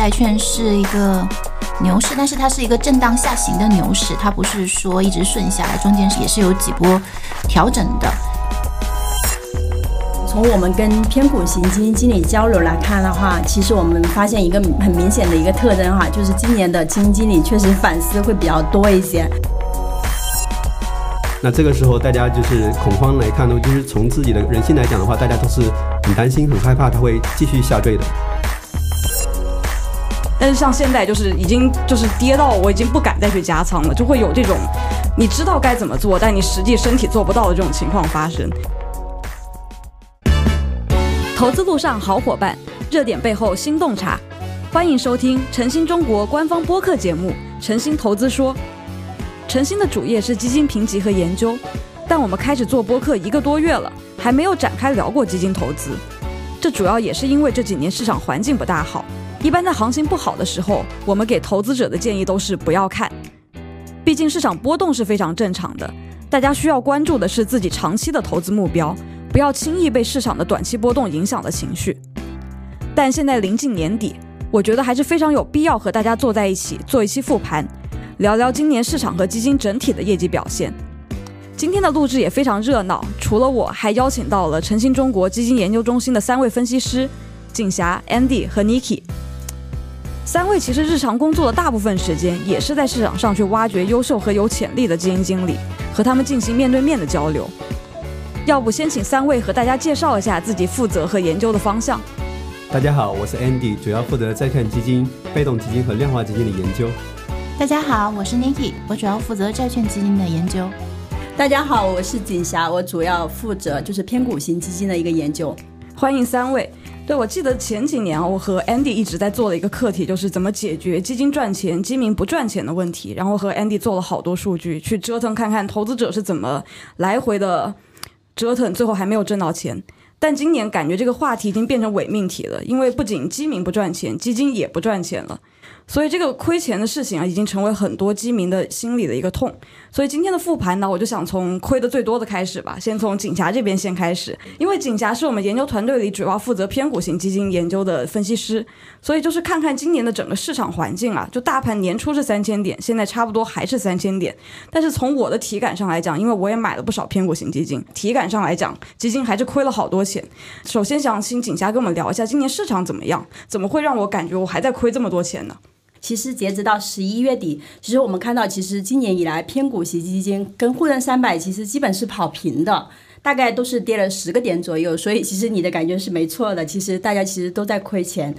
债券是一个牛市，但是它是一个震荡下行的牛市，它不是说一直顺下来，中间也是有几波调整的。从我们跟偏股型基金经理交流来看的话，其实我们发现一个很明显的一个特征哈，就是今年的基金经理确实反思会比较多一些。那这个时候大家就是恐慌来看呢，就是从自己的人性来讲的话，大家都是很担心、很害怕它会继续下坠的。但是像现在就是已经就是跌到我已经不敢再去加仓了，就会有这种你知道该怎么做，但你实际身体做不到的这种情况发生。投资路上好伙伴，热点背后新洞察，欢迎收听晨星中国官方播客节目《晨星投资说》。晨星的主业是基金评级和研究，但我们开始做播客一个多月了，还没有展开聊过基金投资。这主要也是因为这几年市场环境不大好，一般在行情不好的时候，我们给投资者的建议都是不要看，毕竟市场波动是非常正常的。大家需要关注的是自己长期的投资目标。不要轻易被市场的短期波动影响了情绪。但现在临近年底，我觉得还是非常有必要和大家坐在一起做一期复盘，聊聊今年市场和基金整体的业绩表现。今天的录制也非常热闹，除了我还邀请到了晨星中国基金研究中心的三位分析师，景霞、Andy 和 Niki。三位其实日常工作的大部分时间也是在市场上去挖掘优秀和有潜力的基金经理，和他们进行面对面的交流。要不先请三位和大家介绍一下自己负责和研究的方向。大家好，我是 Andy，主要负责债券基金、被动基金和量化基金的研究。大家好，我是 Niki，我主要负责债券基金的研究。大家好，我是锦霞，我主要负责就是偏股型基金的一个研究。欢迎三位。对，我记得前几年我和 Andy 一直在做的一个课题，就是怎么解决基金赚钱、基民不赚钱的问题。然后和 Andy 做了好多数据，去折腾看看投资者是怎么来回的。折腾最后还没有挣到钱，但今年感觉这个话题已经变成伪命题了，因为不仅基民不赚钱，基金也不赚钱了。所以这个亏钱的事情啊，已经成为很多基民的心里的一个痛。所以今天的复盘呢，我就想从亏的最多的开始吧，先从景霞这边先开始，因为景霞是我们研究团队里主要负责偏股型基金研究的分析师，所以就是看看今年的整个市场环境啊，就大盘年初是三千点，现在差不多还是三千点，但是从我的体感上来讲，因为我也买了不少偏股型基金，体感上来讲，基金还是亏了好多钱。首先想请景霞跟我们聊一下今年市场怎么样，怎么会让我感觉我还在亏这么多钱呢？其实截止到十一月底，其实我们看到，其实今年以来偏股型基金跟沪深三百其实基本是跑平的，大概都是跌了十个点左右。所以其实你的感觉是没错的，其实大家其实都在亏钱。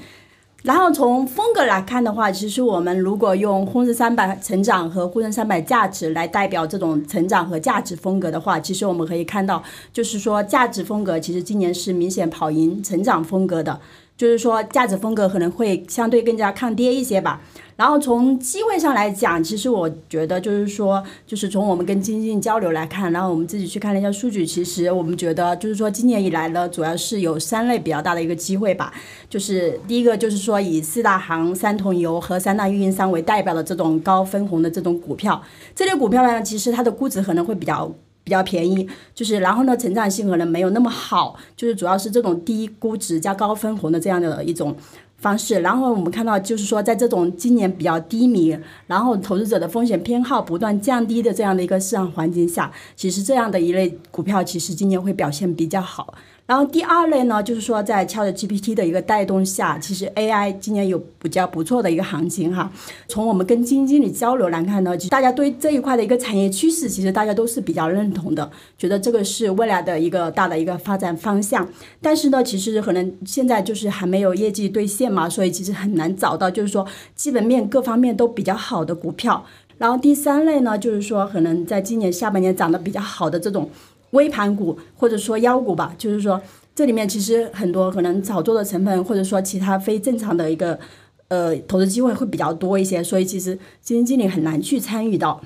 然后从风格来看的话，其实我们如果用沪深三百成长和沪深三百价值来代表这种成长和价值风格的话，其实我们可以看到，就是说价值风格其实今年是明显跑赢成长风格的。就是说，价值风格可能会相对更加抗跌一些吧。然后从机会上来讲，其实我觉得就是说，就是从我们跟基金交流来看，然后我们自己去看了一下数据，其实我们觉得就是说，今年以来呢，主要是有三类比较大的一个机会吧。就是第一个就是说，以四大行、三桶油和三大运营商为代表的这种高分红的这种股票，这类股票呢，其实它的估值可能会比较。比较便宜，就是然后呢，成长性可能没有那么好，就是主要是这种低估值加高分红的这样的一种方式。然后我们看到，就是说在这种今年比较低迷，然后投资者的风险偏好不断降低的这样的一个市场环境下，其实这样的一类股票其实今年会表现比较好。然后第二类呢，就是说在 Chat GPT 的一个带动下，其实 AI 今年有比较不错的一个行情哈。从我们跟基金经理交流来看呢，其实大家对这一块的一个产业趋势，其实大家都是比较认同的，觉得这个是未来的一个大的一个发展方向。但是呢，其实可能现在就是还没有业绩兑现嘛，所以其实很难找到就是说基本面各方面都比较好的股票。然后第三类呢，就是说可能在今年下半年涨得比较好的这种。微盘股或者说妖股吧，就是说这里面其实很多可能炒作的成分，或者说其他非正常的一个呃投资机会会比较多一些，所以其实基金经理很难去参与到。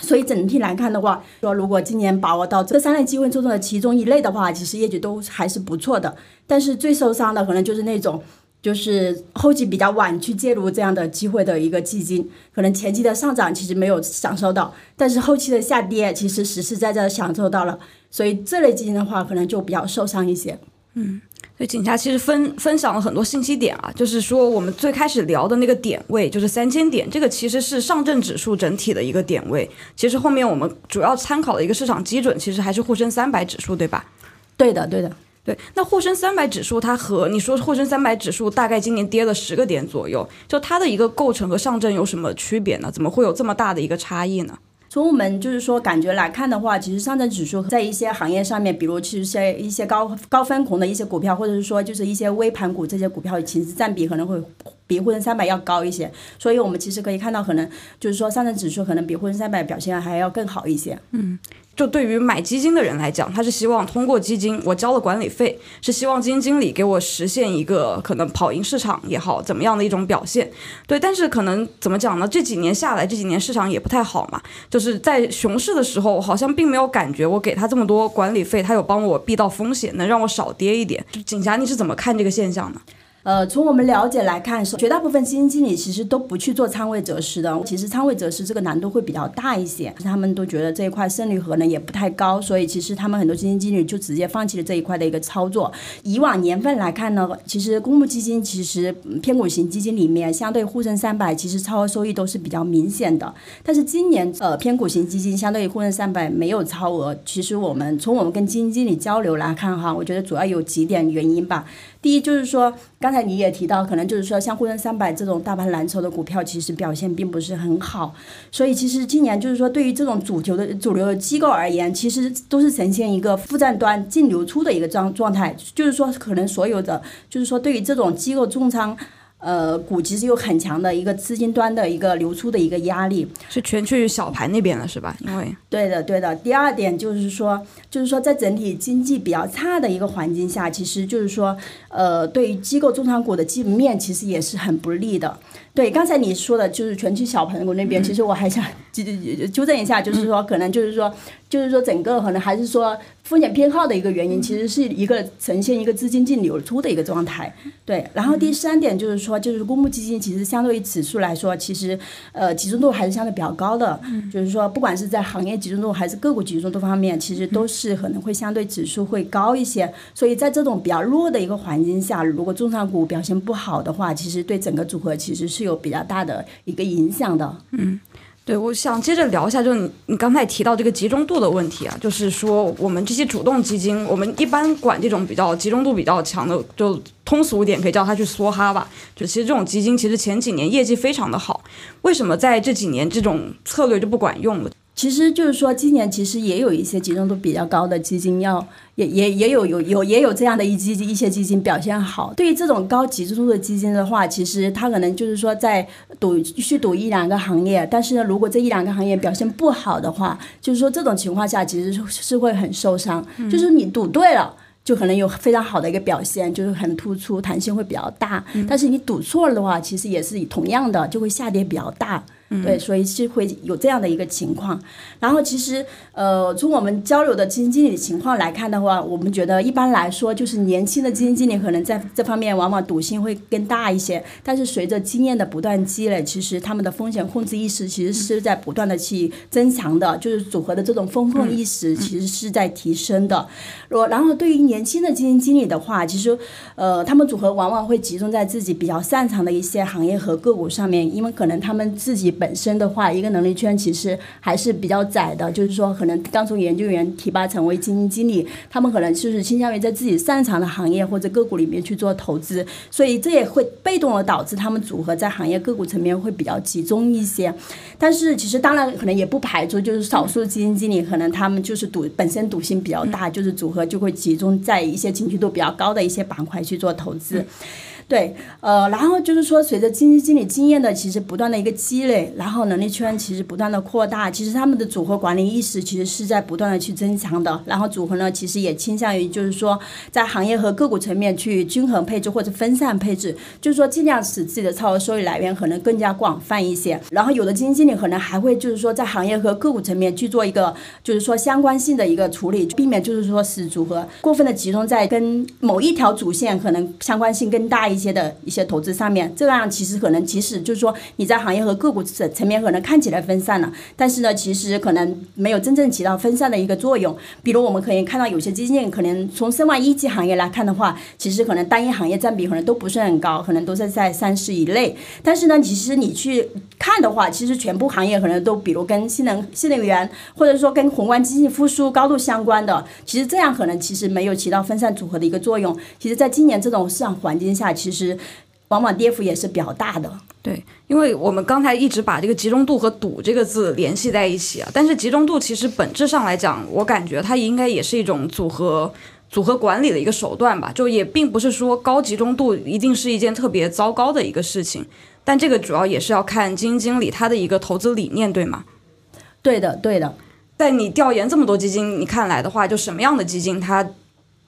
所以整体来看的话，说如果今年把握到这三类机会中的其中一类的话，其实业绩都还是不错的。但是最受伤的可能就是那种。就是后期比较晚去介入这样的机会的一个基金，可能前期的上涨其实没有享受到，但是后期的下跌其实实实在在享受到了，所以这类基金的话可能就比较受伤一些。嗯，所以景霞其实分分享了很多信息点啊，就是说我们最开始聊的那个点位就是三千点，这个其实是上证指数整体的一个点位。其实后面我们主要参考的一个市场基准，其实还是沪深三百指数，对吧？对的，对的。对，那沪深三百指数它和你说沪深三百指数大概今年跌了十个点左右，就它的一个构成和上证有什么区别呢？怎么会有这么大的一个差异呢？从我们就是说感觉来看的话，其实上证指数在一些行业上面，比如其实些一些高高分红的一些股票，或者是说就是一些微盘股这些股票，其实占比可能会比沪深三百要高一些。所以我们其实可以看到，可能就是说上证指数可能比沪深三百表现还要更好一些。嗯。就对于买基金的人来讲，他是希望通过基金，我交了管理费，是希望基金经理给我实现一个可能跑赢市场也好，怎么样的一种表现。对，但是可能怎么讲呢？这几年下来，这几年市场也不太好嘛。就是在熊市的时候，好像并没有感觉我给他这么多管理费，他有帮我避到风险，能让我少跌一点。景霞，你是怎么看这个现象呢？呃，从我们了解来看，绝大部分基金经理其实都不去做仓位择时的。其实仓位择时这个难度会比较大一些，他们都觉得这一块胜率可能也不太高，所以其实他们很多基金经理就直接放弃了这一块的一个操作。以往年份来看呢，其实公募基金其实偏股型基金里面，相对沪深三百其实超额收益都是比较明显的。但是今年呃偏股型基金相对于沪深三百没有超额，其实我们从我们跟基金经理交流来看哈，我觉得主要有几点原因吧。第一就是说，刚才你也提到，可能就是说，像沪深三百这种大盘蓝筹的股票，其实表现并不是很好。所以，其实今年就是说，对于这种主流的主流的机构而言，其实都是呈现一个负债端净流出的一个状状态。就是说，可能所有的，就是说，对于这种机构重仓。呃，股其实有很强的一个资金端的一个流出的一个压力，是全去小盘那边了，是吧？因为对的，对的。第二点就是说，就是说在整体经济比较差的一个环境下，其实就是说，呃，对于机构中长股的基本面其实也是很不利的。对，刚才你说的就是全区小盘股那边，其实我还想 纠纠正一下，就是说可能就是说。就是说，整个可能还是说风险偏好的一个原因，其实是一个呈现一个资金净流出的一个状态。对，然后第三点就是说，就是公募基金其实相对于指数来说，其实呃集中度还是相对比较高的。就是说，不管是在行业集中度还是个股集中度方面，其实都是可能会相对指数会高一些。所以在这种比较弱的一个环境下，如果重仓股表现不好的话，其实对整个组合其实是有有比较大的一个影响的。嗯。对，我想接着聊一下，就是你你刚才提到这个集中度的问题啊，就是说我们这些主动基金，我们一般管这种比较集中度比较强的，就通俗一点可以叫它去梭哈吧。就其实这种基金其实前几年业绩非常的好，为什么在这几年这种策略就不管用了？其实就是说，今年其实也有一些集中度比较高的基金，要也也也有有有也有这样的一基一些基金表现好。对于这种高集中度的基金的话，其实它可能就是说在赌去赌一两个行业，但是呢，如果这一两个行业表现不好的话，就是说这种情况下其实是是会很受伤。就是你赌对了，就可能有非常好的一个表现，就是很突出，弹性会比较大。但是你赌错了的话，其实也是同样的，就会下跌比较大。对，所以是会有这样的一个情况。然后其实，呃，从我们交流的基金经理的情况来看的话，我们觉得一般来说，就是年轻的基金经理可能在这方面往往赌性会更大一些。但是随着经验的不断积累，其实他们的风险控制意识其实是在不断的去增强的，就是组合的这种风控意识其实是在提升的。若然后对于年轻的基金经理的话，其实，呃，他们组合往往会集中在自己比较擅长的一些行业和个股上面，因为可能他们自己。本身的话，一个能力圈其实还是比较窄的，就是说，可能刚从研究员提拔成为基金经理，他们可能就是倾向于在自己擅长的行业或者个股里面去做投资，所以这也会被动的导致他们组合在行业个股层面会比较集中一些。但是其实当然可能也不排除，就是少数基金经理可能他们就是赌本身赌性比较大，就是组合就会集中在一些情绪度比较高的一些板块去做投资。对，呃，然后就是说，随着基金经理经验的其实不断的一个积累，然后能力圈其实不断的扩大，其实他们的组合管理意识其实是在不断的去增强的。然后组合呢，其实也倾向于就是说，在行业和个股层面去均衡配置或者分散配置，就是说尽量使自己的超额收益来源可能更加广泛一些。然后有的基金经理可能还会就是说，在行业和个股层面去做一个就是说相关性的一个处理，避免就是说使组合过分的集中在跟某一条主线可能相关性更大一。一些的一些投资上面。这样其实可能即使就是说你在行业和个股层层面可能看起来分散了，但是呢，其实可能没有真正起到分散的一个作用。比如我们可以看到有些基金可能从申万一级行业来看的话，其实可能单一行业占比可能都不是很高，可能都是在三十以内。但是呢，其实你去看的话，其实全部行业可能都比如跟新能新能源或者说跟宏观经济复苏高度相关的，其实这样可能其实没有起到分散组合的一个作用。其实，在今年这种市场环境下，其往往跌幅也是比较大的。对，因为我们刚才一直把这个集中度和赌这个字联系在一起啊，但是集中度其实本质上来讲，我感觉它应该也是一种组合组合管理的一个手段吧，就也并不是说高集中度一定是一件特别糟糕的一个事情，但这个主要也是要看基金经理他的一个投资理念，对吗？对的，对的。在你调研这么多基金，你看来的话，就什么样的基金它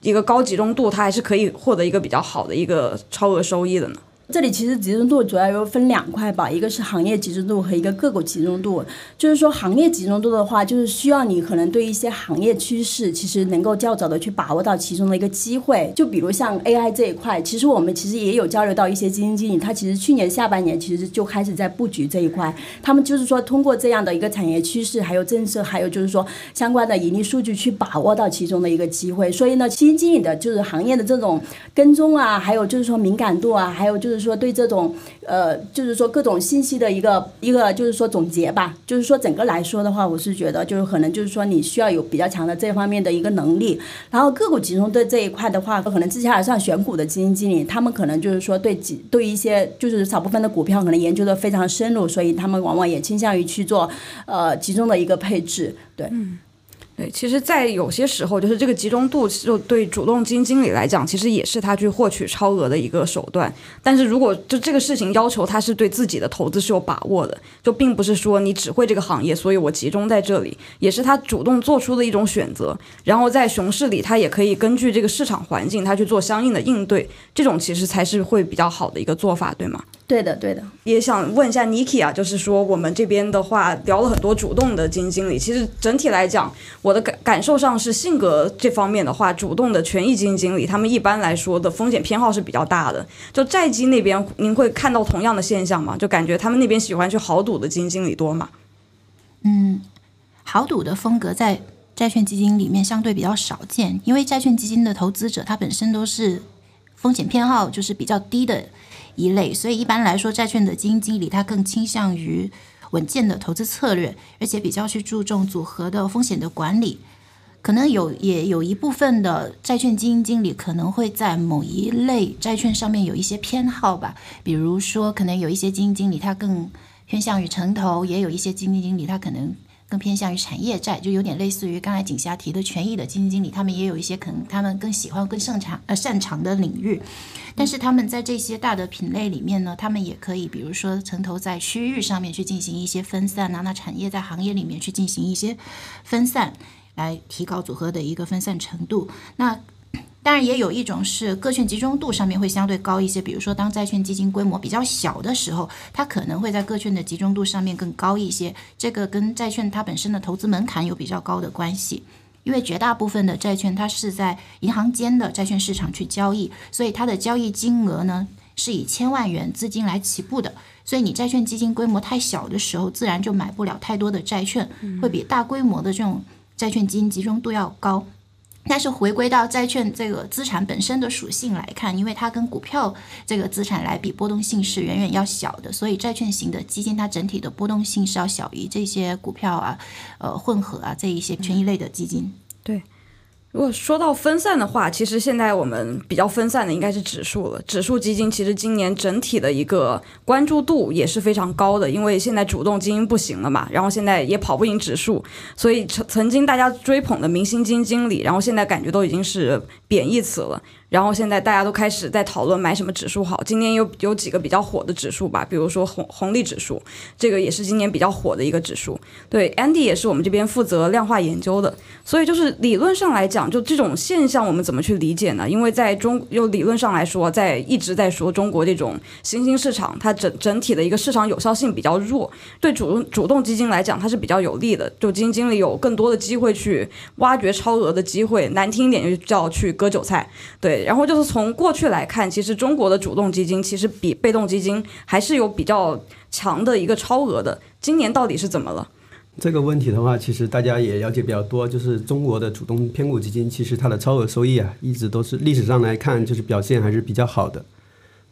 一个高集中度，它还是可以获得一个比较好的一个超额收益的呢？这里其实集中度主要又分两块吧，一个是行业集中度和一个个股集中度。就是说行业集中度的话，就是需要你可能对一些行业趋势，其实能够较早的去把握到其中的一个机会。就比如像 AI 这一块，其实我们其实也有交流到一些基金经理，他其实去年下半年其实就开始在布局这一块。他们就是说通过这样的一个产业趋势，还有政策，还有就是说相关的盈利数据去把握到其中的一个机会。所以呢，基金经理的就是行业的这种跟踪啊，还有就是说敏感度啊，还有就是说对这种呃，就是说各种信息的一个一个就是说总结吧。就是说整个来说的话，我是觉得就是可能就是说你需要有比较强的这方面的一个能力。然后个股集中的这一块的话，可能之前上选股的基金经理，他们可能就是说对几对一些就是少部分的股票可能研究的非常深入，所以他们往往也倾向于去做呃集中的一个配置。对。对，其实，在有些时候，就是这个集中度，就对主动基金经理来讲，其实也是他去获取超额的一个手段。但是如果就这个事情要求他是对自己的投资是有把握的，就并不是说你只会这个行业，所以我集中在这里，也是他主动做出的一种选择。然后在熊市里，他也可以根据这个市场环境，他去做相应的应对。这种其实才是会比较好的一个做法，对吗？对的，对的。也想问一下 Niki 啊，就是说我们这边的话聊了很多主动的基金经理，其实整体来讲，我的感感受上是性格这方面的话，主动的权益基金经理，他们一般来说的风险偏好是比较大的。就债基那边，您会看到同样的现象吗？就感觉他们那边喜欢去豪赌的基金经理多吗？嗯，豪赌的风格在债券基金里面相对比较少见，因为债券基金的投资者他本身都是风险偏好就是比较低的。一类，所以一般来说，债券的基金经理他更倾向于稳健的投资策略，而且比较去注重组合的风险的管理。可能有也有一部分的债券基金经理可能会在某一类债券上面有一些偏好吧，比如说，可能有一些基金经理他更偏向于城投，也有一些基金经理他可能。更偏向于产业债，就有点类似于刚才景霞提的权益的基金经理，他们也有一些可能他们更喜欢、更擅长呃擅长的领域，但是他们在这些大的品类里面呢，他们也可以，比如说城投在区域上面去进行一些分散啊，那产业在行业里面去进行一些分散，来提高组合的一个分散程度。那当然，也有一种是个券集中度上面会相对高一些，比如说当债券基金规模比较小的时候，它可能会在个券的集中度上面更高一些。这个跟债券它本身的投资门槛有比较高的关系，因为绝大部分的债券它是在银行间的债券市场去交易，所以它的交易金额呢是以千万元资金来起步的。所以你债券基金规模太小的时候，自然就买不了太多的债券，会比大规模的这种债券基金集中度要高。但是回归到债券这个资产本身的属性来看，因为它跟股票这个资产来比，波动性是远远要小的，所以债券型的基金它整体的波动性是要小于这些股票啊、呃混合啊这一些权益类的基金。对。如果说到分散的话，其实现在我们比较分散的应该是指数了。指数基金其实今年整体的一个关注度也是非常高的，因为现在主动基金不行了嘛，然后现在也跑不赢指数，所以曾曾经大家追捧的明星基金经理，然后现在感觉都已经是贬义词了。然后现在大家都开始在讨论买什么指数好。今年有有几个比较火的指数吧，比如说红红利指数，这个也是今年比较火的一个指数。对，Andy 也是我们这边负责量化研究的，所以就是理论上来讲，就这种现象我们怎么去理解呢？因为在中又理论上来说，在一直在说中国这种新兴市场，它整整体的一个市场有效性比较弱，对主主动基金来讲它是比较有利的，就基金经理有更多的机会去挖掘超额的机会，难听一点就叫去割韭菜，对。然后就是从过去来看，其实中国的主动基金其实比被动基金还是有比较强的一个超额的。今年到底是怎么了？这个问题的话，其实大家也了解比较多，就是中国的主动偏股基金，其实它的超额收益啊，一直都是历史上来看，就是表现还是比较好的。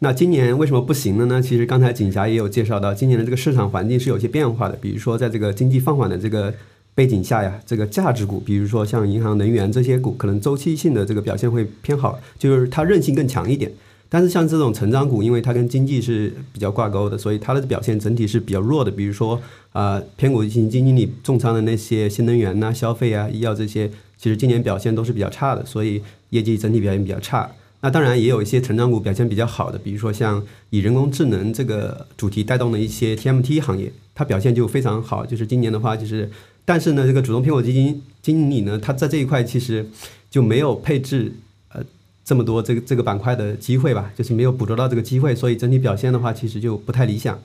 那今年为什么不行了呢？其实刚才景霞也有介绍到，今年的这个市场环境是有些变化的。比如说，在这个经济放缓的这个背景下呀，这个价值股，比如说像银行、能源这些股，可能周期性的这个表现会偏好，就是它韧性更强一点。但是像这种成长股，因为它跟经济是比较挂钩的，所以它的表现整体是比较弱的。比如说啊，偏股基金基金里重仓的那些新能源呐、消费啊、医药这些，其实今年表现都是比较差的，所以业绩整体表现比较差。那当然也有一些成长股表现比较好的，比如说像以人工智能这个主题带动的一些 TMT 行业，它表现就非常好。就是今年的话，就是但是呢，这个主动偏股基金经理呢，他在这一块其实就没有配置呃这么多这个这个板块的机会吧，就是没有捕捉到这个机会，所以整体表现的话，其实就不太理想。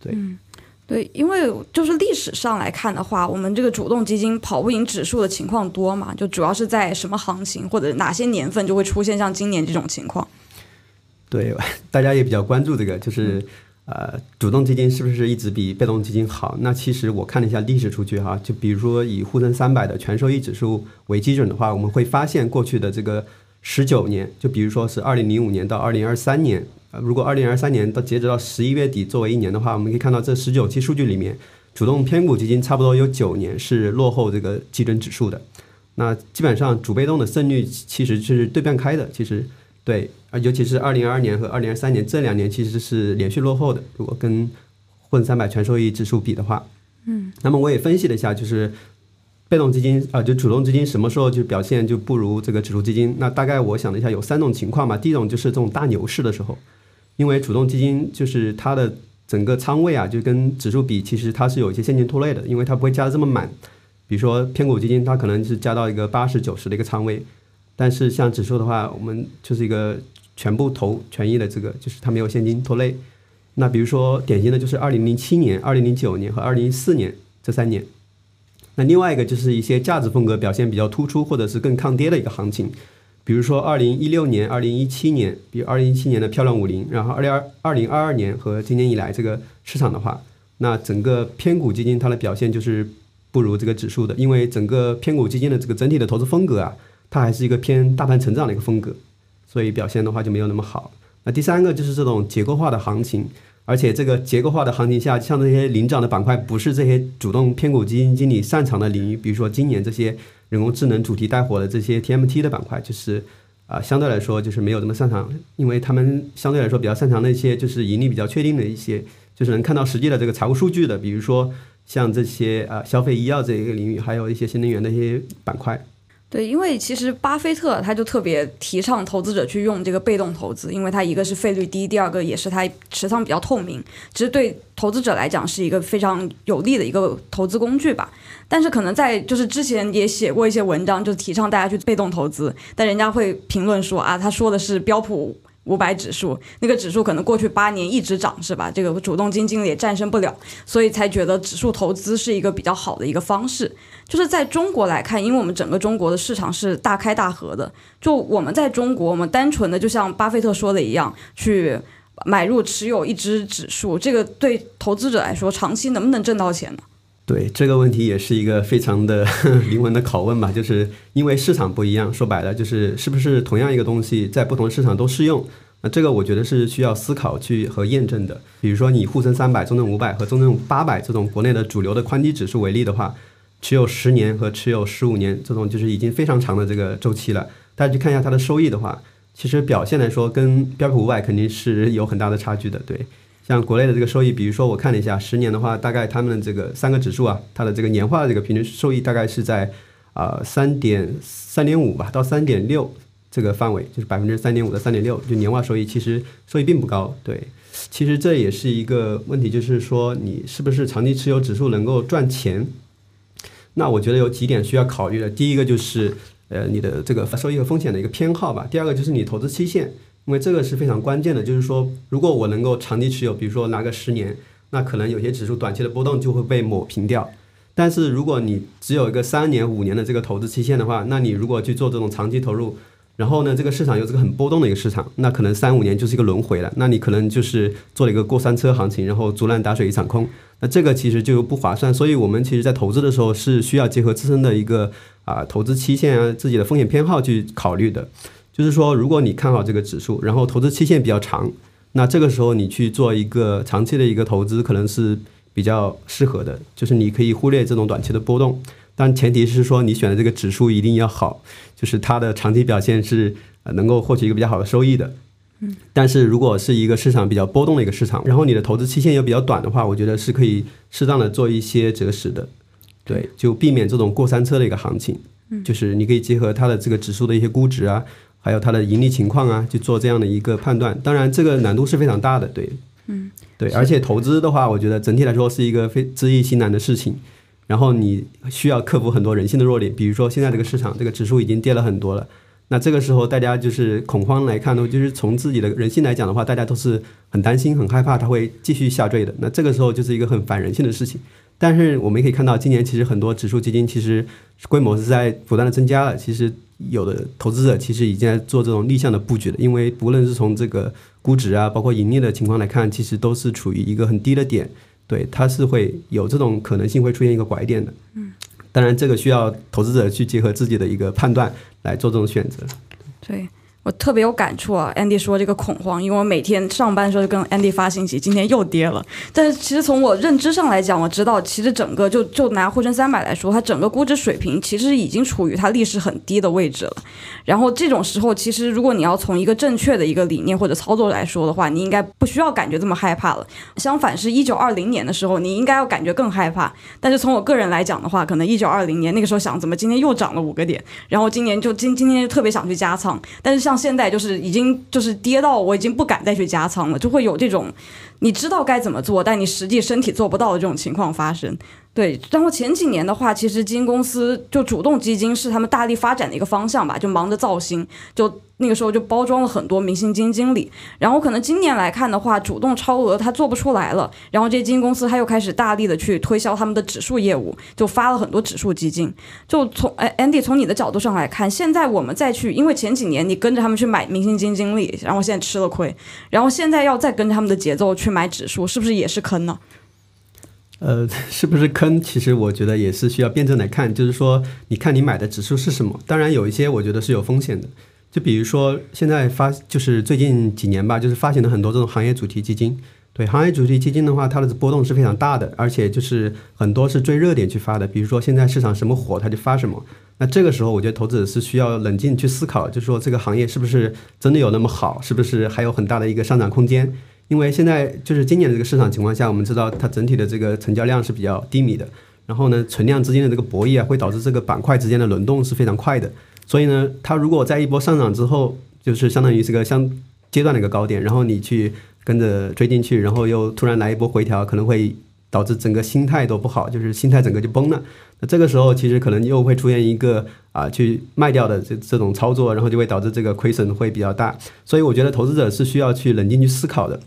对。对，因为就是历史上来看的话，我们这个主动基金跑不赢指数的情况多嘛，就主要是在什么行情或者哪些年份就会出现像今年这种情况。对，大家也比较关注这个，就是呃，主动基金是不是一直比被动基金好？那其实我看了一下历史数据哈，就比如说以沪深三百的全收益指数为基准的话，我们会发现过去的这个十九年，就比如说是二零零五年到二零二三年。呃，如果二零二三年到截止到十一月底作为一年的话，我们可以看到这十九期数据里面，主动偏股基金差不多有九年是落后这个基准指数的。那基本上主被动的胜率其实是对半开的。其实对，啊，尤其是二零二二年和二零二三年这两年其实是连续落后的。如果跟沪深三百全收益指数比的话，嗯，那么我也分析了一下，就是被动基金啊，就主动基金什么时候就表现就不如这个指数基金？那大概我想了一下，有三种情况嘛。第一种就是这种大牛市的时候。因为主动基金就是它的整个仓位啊，就跟指数比，其实它是有一些现金拖累的，因为它不会加的这么满。比如说偏股基金，它可能是加到一个八十九十的一个仓位，但是像指数的话，我们就是一个全部投权益的这个，就是它没有现金拖累。那比如说典型的就是二零零七年、二零零九年和二零一四年这三年。那另外一个就是一些价值风格表现比较突出，或者是更抗跌的一个行情。比如说，二零一六年、二零一七年，比如二零一七年的漂亮五零，然后二零二二零二二年和今年以来这个市场的话，那整个偏股基金它的表现就是不如这个指数的，因为整个偏股基金的这个整体的投资风格啊，它还是一个偏大盘成长的一个风格，所以表现的话就没有那么好。那第三个就是这种结构化的行情，而且这个结构化的行情下，像这些领涨的板块，不是这些主动偏股基金经理擅长的领域，比如说今年这些。人工智能主题带火的这些 TMT 的板块，就是啊，相对来说就是没有这么擅长，因为他们相对来说比较擅长的一些，就是盈利比较确定的一些，就是能看到实际的这个财务数据的，比如说像这些啊消费医药这一个领域，还有一些新能源的一些板块。对，因为其实巴菲特他就特别提倡投资者去用这个被动投资，因为它一个是费率低，第二个也是它持仓比较透明，其实对投资者来讲是一个非常有利的一个投资工具吧。但是可能在就是之前也写过一些文章，就提倡大家去被动投资，但人家会评论说啊，他说的是标普。五百指数，那个指数可能过去八年一直涨，是吧？这个主动基金经理也战胜不了，所以才觉得指数投资是一个比较好的一个方式。就是在中国来看，因为我们整个中国的市场是大开大合的，就我们在中国，我们单纯的就像巴菲特说的一样，去买入持有一只指数，这个对投资者来说，长期能不能挣到钱呢？对这个问题也是一个非常的 灵魂的拷问吧，就是因为市场不一样，说白了就是是不是同样一个东西在不同市场都适用？那这个我觉得是需要思考去和验证的。比如说你沪深三百、中证五百和中证八百这种国内的主流的宽基指数为例的话，持有十年和持有十五年这种就是已经非常长的这个周期了。大家去看一下它的收益的话，其实表现来说跟标普五百肯定是有很大的差距的，对。像国内的这个收益，比如说我看了一下，十年的话，大概他们的这个三个指数啊，它的这个年化的这个平均收益大概是在啊三点三点五吧，到三点六这个范围，就是百分之三点五到三点六，就年化收益其实收益并不高。对，其实这也是一个问题，就是说你是不是长期持有指数能够赚钱？那我觉得有几点需要考虑的，第一个就是呃你的这个收益和风险的一个偏好吧，第二个就是你投资期限。因为这个是非常关键的，就是说，如果我能够长期持有，比如说拿个十年，那可能有些指数短期的波动就会被抹平掉。但是如果你只有一个三年、五年的这个投资期限的话，那你如果去做这种长期投入，然后呢，这个市场又是个很波动的一个市场，那可能三五年就是一个轮回了。那你可能就是做了一个过山车行情，然后竹篮打水一场空。那这个其实就不划算。所以我们其实在投资的时候是需要结合自身的一个啊投资期限啊、自己的风险偏好去考虑的。就是说，如果你看好这个指数，然后投资期限比较长，那这个时候你去做一个长期的一个投资，可能是比较适合的。就是你可以忽略这种短期的波动。但前提是说，你选的这个指数一定要好，就是它的长期表现是呃能够获取一个比较好的收益的。嗯，但是如果是一个市场比较波动的一个市场，然后你的投资期限又比较短的话，我觉得是可以适当的做一些择时的，对，就避免这种过山车的一个行情。嗯，就是你可以结合它的这个指数的一些估值啊，还有它的盈利情况啊，去做这样的一个判断。当然，这个难度是非常大的，对，嗯，对，而且投资的话，我觉得整体来说是一个非知易行难的事情。然后你需要克服很多人性的弱点，比如说现在这个市场这个指数已经跌了很多了，那这个时候大家就是恐慌来看呢，就是从自己的人性来讲的话，大家都是很担心、很害怕它会继续下坠的。那这个时候就是一个很反人性的事情。但是我们可以看到，今年其实很多指数基金其实规模是在不断的增加了，其实有的投资者其实已经在做这种逆向的布局了，因为不论是从这个估值啊，包括盈利的情况来看，其实都是处于一个很低的点。对，它是会有这种可能性，会出现一个拐点的。嗯，当然这个需要投资者去结合自己的一个判断来做这种选择。对。我特别有感触啊，Andy 说这个恐慌，因为我每天上班的时候就跟 Andy 发信息，今天又跌了。但是其实从我认知上来讲，我知道其实整个就就拿沪深三百来说，它整个估值水平其实已经处于它历史很低的位置了。然后这种时候，其实如果你要从一个正确的一个理念或者操作来说的话，你应该不需要感觉这么害怕了。相反，是一九二零年的时候，你应该要感觉更害怕。但是从我个人来讲的话，可能一九二零年那个时候想，怎么今天又涨了五个点，然后今年就今今天就特别想去加仓，但是像。现在就是已经就是跌到我已经不敢再去加仓了，就会有这种你知道该怎么做，但你实际身体做不到的这种情况发生。对，然后前几年的话，其实基金公司就主动基金是他们大力发展的一个方向吧，就忙着造星，就那个时候就包装了很多明星基金经理。然后可能今年来看的话，主动超额它做不出来了，然后这些基金公司他又开始大力的去推销他们的指数业务，就发了很多指数基金。就从哎，Andy 从你的角度上来看，现在我们再去，因为前几年你跟着他们去买明星基金经理，然后现在吃了亏，然后现在要再跟着他们的节奏去买指数，是不是也是坑呢？呃，是不是坑？其实我觉得也是需要辩证来看，就是说，你看你买的指数是什么？当然有一些我觉得是有风险的，就比如说现在发，就是最近几年吧，就是发行了很多这种行业主题基金。对，行业主题基金的话，它的波动是非常大的，而且就是很多是追热点去发的。比如说现在市场什么火，它就发什么。那这个时候，我觉得投资者是需要冷静去思考，就是说这个行业是不是真的有那么好，是不是还有很大的一个上涨空间？因为现在就是今年的这个市场情况下，我们知道它整体的这个成交量是比较低迷的，然后呢，存量资金的这个博弈啊，会导致这个板块之间的轮动是非常快的。所以呢，它如果在一波上涨之后，就是相当于是个相阶段的一个高点，然后你去跟着追进去，然后又突然来一波回调，可能会导致整个心态都不好，就是心态整个就崩了。那这个时候其实可能又会出现一个啊去卖掉的这这种操作，然后就会导致这个亏损会比较大。所以我觉得投资者是需要去冷静去思考的。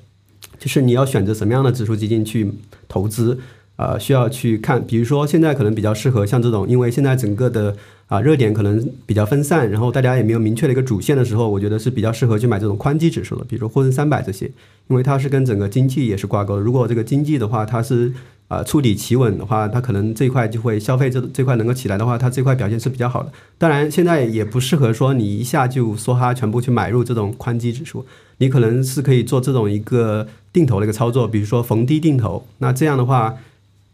就是你要选择什么样的指数基金去投资，呃，需要去看，比如说现在可能比较适合像这种，因为现在整个的啊热点可能比较分散，然后大家也没有明确的一个主线的时候，我觉得是比较适合去买这种宽基指数的，比如说沪深三百这些，因为它是跟整个经济也是挂钩的。如果这个经济的话，它是啊触底企稳的话，它可能这一块就会消费这这块能够起来的话，它这块表现是比较好的。当然，现在也不适合说你一下就梭哈全部去买入这种宽基指数。你可能是可以做这种一个定投的一个操作，比如说逢低定投。那这样的话，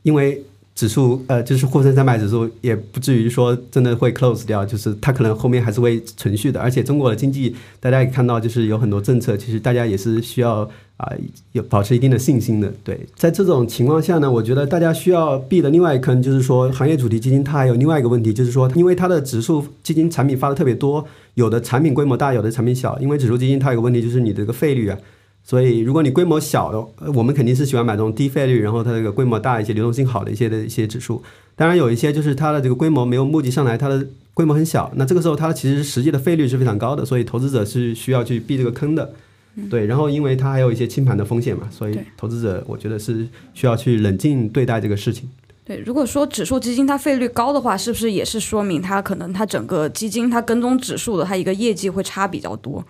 因为指数呃就是沪深三百指数也不至于说真的会 close 掉，就是它可能后面还是会存续的。而且中国的经济大家也看到，就是有很多政策，其实大家也是需要啊有保持一定的信心的。对，在这种情况下呢，我觉得大家需要避的另外一坑就是说，行业主题基金它还有另外一个问题，就是说因为它的指数基金产品发的特别多。有的产品规模大，有的产品小，因为指数基金它有个问题就是你的这个费率啊，所以如果你规模小的，我们肯定是喜欢买这种低费率，然后它这个规模大一些、流动性好的一些的一些指数。当然有一些就是它的这个规模没有募集上来，它的规模很小，那这个时候它其实实际的费率是非常高的，所以投资者是需要去避这个坑的。对，然后因为它还有一些清盘的风险嘛，所以投资者我觉得是需要去冷静对待这个事情。对，如果说指数基金它费率高的话，是不是也是说明它可能它整个基金它跟踪指数的它一个业绩会差比较多？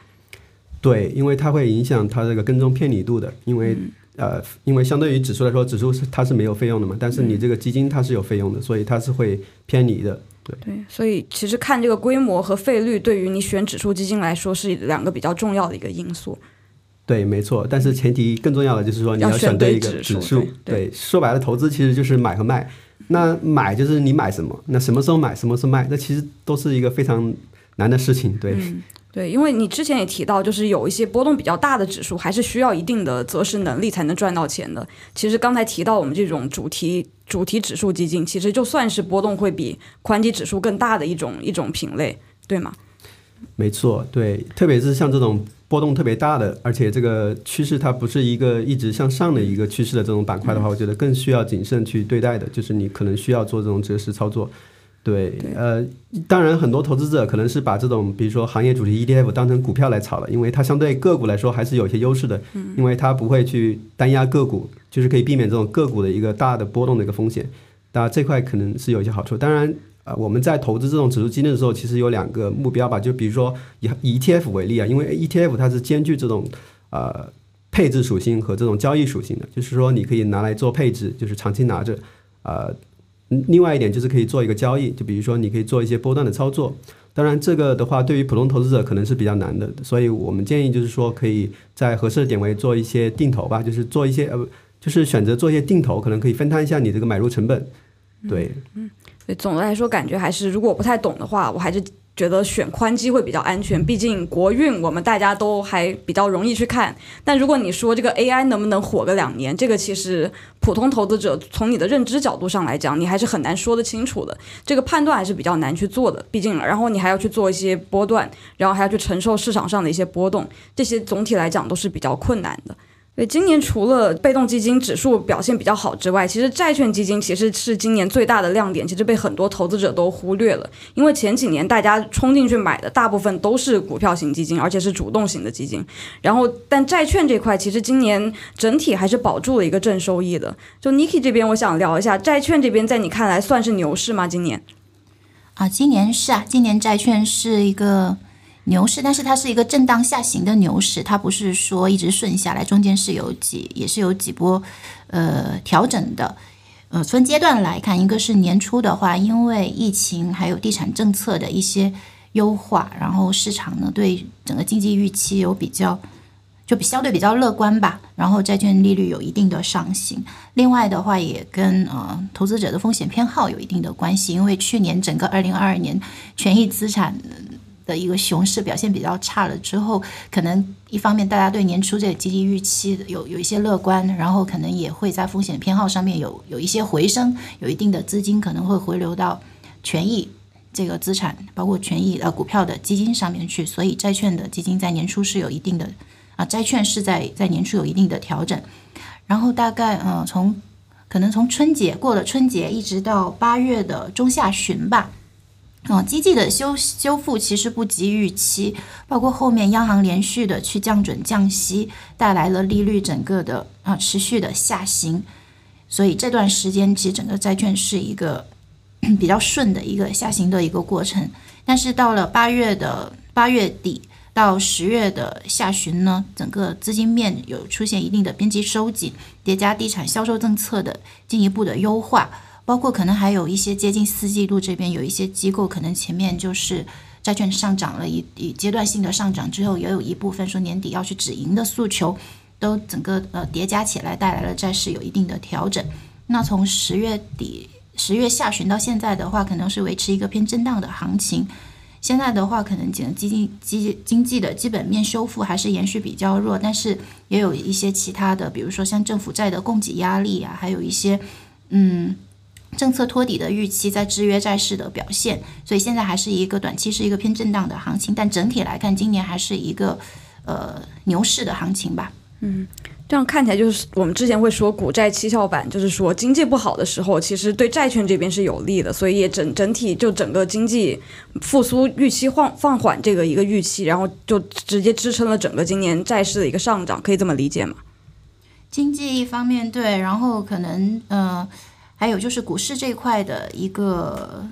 对，因为它会影响它这个跟踪偏离度的，因为、呃，因为相对于指数来说，指数是它是没有费用的嘛，但是你这个基金它是有费用的，所以它是会偏离的。对，对，所以其实看这个规模和费率，对于你选指数基金来说是两个比较重要的一个因素。对，没错，但是前提更重要的就是说你要选选对一个指数对，说白了，投资其实就是买和卖。那买就是你买什么，那什么时候买，什么时候卖，那其实都是一个非常难的事情。对，对，因为你之前也提到，就是有一些波动比较大的指数，还是需要一定的择时能力才能赚到钱的。其实刚才提到我们这种主题主题指数基金，其实就算是波动会比宽基指数更大的一种一种品类，对吗？没错，对，特别是像这种波动特别大的，而且这个趋势它不是一个一直向上的一个趋势的这种板块的话，我觉得更需要谨慎去对待的，就是你可能需要做这种择时操作。对，呃，当然很多投资者可能是把这种比如说行业主题 ETF 当成股票来炒了，因为它相对个股来说还是有一些优势的，因为它不会去单压个股，就是可以避免这种个股的一个大的波动的一个风险。当然这块可能是有一些好处。当然，呃，我们在投资这种指数基金的时候，其实有两个目标吧，就比如说以以 ETF 为例啊，因为 ETF 它是兼具这种呃配置属性和这种交易属性的，就是说你可以拿来做配置，就是长期拿着，呃，另外一点就是可以做一个交易，就比如说你可以做一些波段的操作。当然，这个的话对于普通投资者可能是比较难的，所以我们建议就是说，可以在合适的点位做一些定投吧，就是做一些呃，就是选择做一些定投，可能可以分摊一下你这个买入成本。对，对，总的来说，感觉还是如果我不太懂的话，我还是觉得选宽基会比较安全。毕竟国运我们大家都还比较容易去看。但如果你说这个 AI 能不能火个两年，这个其实普通投资者从你的认知角度上来讲，你还是很难说得清楚的。这个判断还是比较难去做的。毕竟，然后你还要去做一些波段，然后还要去承受市场上的一些波动，这些总体来讲都是比较困难的。对，今年除了被动基金指数表现比较好之外，其实债券基金其实是今年最大的亮点，其实被很多投资者都忽略了。因为前几年大家冲进去买的大部分都是股票型基金，而且是主动型的基金。然后，但债券这块其实今年整体还是保住了一个正收益的。就 Niki 这边，我想聊一下债券这边，在你看来算是牛市吗？今年？啊，今年是啊，今年债券是一个牛市，但是它是一个震荡下行的牛市，它不是说一直顺下来，中间是有几也是有几波呃调整的。呃，分阶段来看，一个是年初的话，因为疫情还有地产政策的一些优化，然后市场呢对整个经济预期有比较就比相对比较乐观吧，然后债券利率有一定的上行。另外的话，也跟呃投资者的风险偏好有一定的关系，因为去年整个二零二二年权益资产的一个熊市表现比较差了之后，可能一方面大家对年初这个经济预期有有一些乐观，然后可能也会在风险偏好上面有有一些回升，有一定的资金可能会回流到权益。这个资产包括权益呃股票的基金上面去，所以债券的基金在年初是有一定的啊，债券是在在年初有一定的调整，然后大概呃从可能从春节过了春节一直到八月的中下旬吧，嗯、经济的修修复其实不及预期，包括后面央行连续的去降准降息，带来了利率整个的啊持续的下行，所以这段时间其实整个债券是一个比较顺的一个下行的一个过程，但是到了八月的八月底。到十月的下旬呢，整个资金面有出现一定的边际收紧，叠加地产销售政策的进一步的优化，包括可能还有一些接近四季度这边有一些机构可能前面就是债券上涨了一一阶段性的上涨之后，也有一部分说年底要去止盈的诉求，都整个呃叠加起来带来了债市有一定的调整。那从十月底十月下旬到现在的话，可能是维持一个偏震荡的行情。现在的话，可能整个经济经经济的基本面修复还是延续比较弱，但是也有一些其他的，比如说像政府债的供给压力啊，还有一些嗯政策托底的预期在制约债市的表现，所以现在还是一个短期是一个偏震荡的行情，但整体来看，今年还是一个呃牛市的行情吧。嗯这样看起来就是我们之前会说股债七窍板，就是说经济不好的时候，其实对债券这边是有利的，所以也整整体就整个经济复苏预期放放缓这个一个预期，然后就直接支撑了整个今年债市的一个上涨，可以这么理解吗？经济一方面对，然后可能呃还有就是股市这一块的一个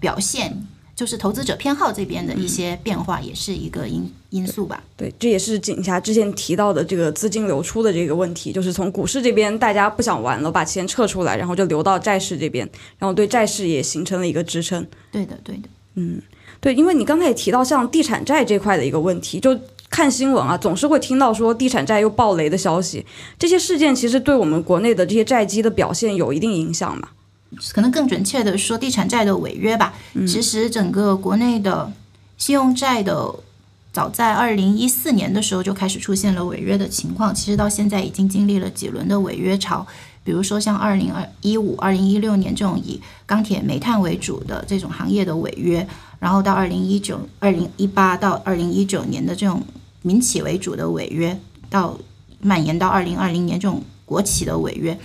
表现，就是投资者偏好这边的一些变化，也是一个因因素吧。对，这也是景霞之前提到的这个资金流出的这个问题，就是从股市这边大家不想玩了，把钱撤出来，然后就流到债市这边，然后对债市也形成了一个支撑。对的，对的。嗯对，因为你刚才也提到像地产债这块的一个问题，就看新闻啊，总是会听到说地产债又爆雷的消息，这些事件其实对我们国内的这些债基的表现有一定影响嘛？可能更准确的说，地产债的违约吧。其实整个国内的信用债的，早在二零一四年的时候就开始出现了违约的情况。其实到现在已经经历了几轮的违约潮，比如说像二零二一五、二零一六年这种以钢铁、煤炭为主的这种行业的违约，然后到二零一九、二零一八到二零一九年的这种民企为主的违约，到蔓延到二零二零年这种国企的违约。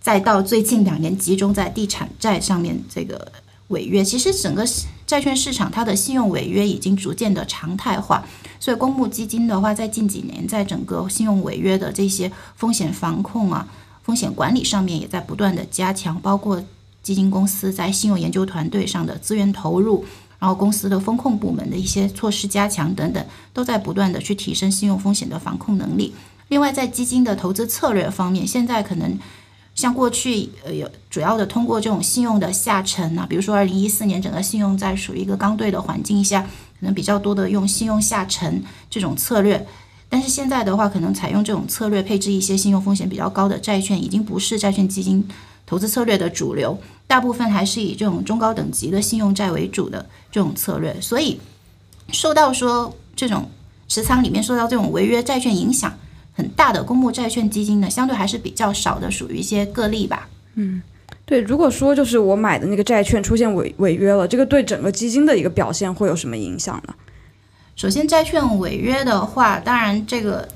再到最近两年集中在地产债上面这个违约，其实整个债券市场它的信用违约已经逐渐的常态化，所以公募基金的话，在近几年在整个信用违约的这些风险防控啊、风险管理上面也在不断的加强，包括基金公司在信用研究团队上的资源投入，然后公司的风控部门的一些措施加强等等，都在不断的去提升信用风险的防控能力。另外，在基金的投资策略方面，现在可能。像过去呃有主要的通过这种信用的下沉啊，比如说二零一四年整个信用在属于一个刚兑的环境下，可能比较多的用信用下沉这种策略，但是现在的话，可能采用这种策略配置一些信用风险比较高的债券，已经不是债券基金投资策略的主流，大部分还是以这种中高等级的信用债为主的这种策略，所以受到说这种持仓里面受到这种违约债券影响。很大的公募债券基金呢，相对还是比较少的，属于一些个例吧。嗯，对。如果说就是我买的那个债券出现违违约了，这个对整个基金的一个表现会有什么影响呢？首先，债券违约的话，当然这个。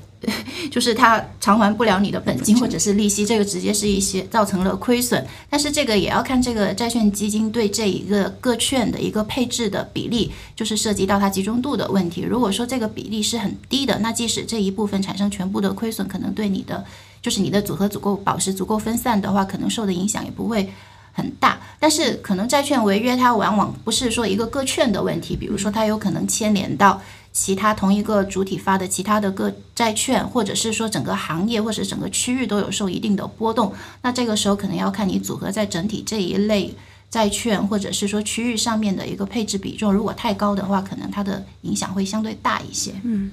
就是它偿还不了你的本金或者是利息，这个直接是一些造成了亏损。但是这个也要看这个债券基金对这一个个券的一个配置的比例，就是涉及到它集中度的问题。如果说这个比例是很低的，那即使这一部分产生全部的亏损，可能对你的就是你的组合足够保持足够分散的话，可能受的影响也不会很大。但是可能债券违约，它往往不是说一个个券的问题，比如说它有可能牵连到。其他同一个主体发的其他的个债券，或者是说整个行业或者整个区域都有受一定的波动，那这个时候可能要看你组合在整体这一类债券或者是说区域上面的一个配置比重，如果太高的话，可能它的影响会相对大一些。嗯。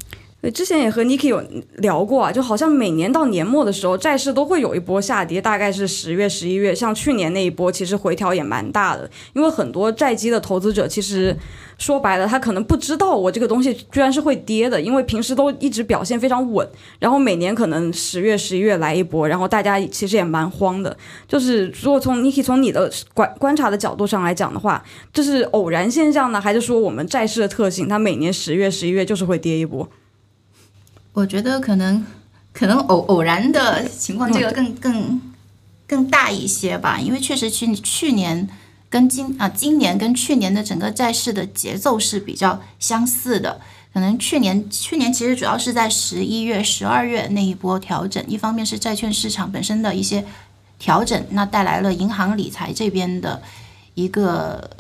之前也和 Niki 有聊过啊，就好像每年到年末的时候，债市都会有一波下跌，大概是十月、十一月。像去年那一波，其实回调也蛮大的，因为很多债基的投资者，其实说白了，他可能不知道我这个东西居然是会跌的，因为平时都一直表现非常稳，然后每年可能十月、十一月来一波，然后大家其实也蛮慌的。就是如果从 Niki 从你的观观察的角度上来讲的话，这是偶然现象呢，还是说我们债市的特性，它每年十月、十一月就是会跌一波？我觉得可能可能偶偶然的情况，这个更更更大一些吧，因为确实去去年跟今啊今年跟去年的整个债市的节奏是比较相似的。可能去年去年其实主要是在十一月、十二月那一波调整，一方面是债券市场本身的一些调整，那带来了银行理财这边的一个。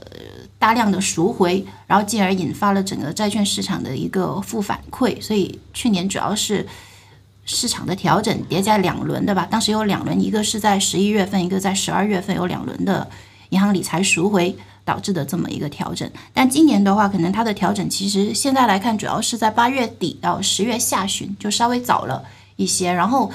大量的赎回，然后进而引发了整个债券市场的一个负反馈，所以去年主要是市场的调整叠加两轮的吧。当时有两轮，一个是在十一月份，一个在十二月份，有两轮的银行理财赎回导致的这么一个调整。但今年的话，可能它的调整其实现在来看，主要是在八月底到十月下旬，就稍微早了一些。然后。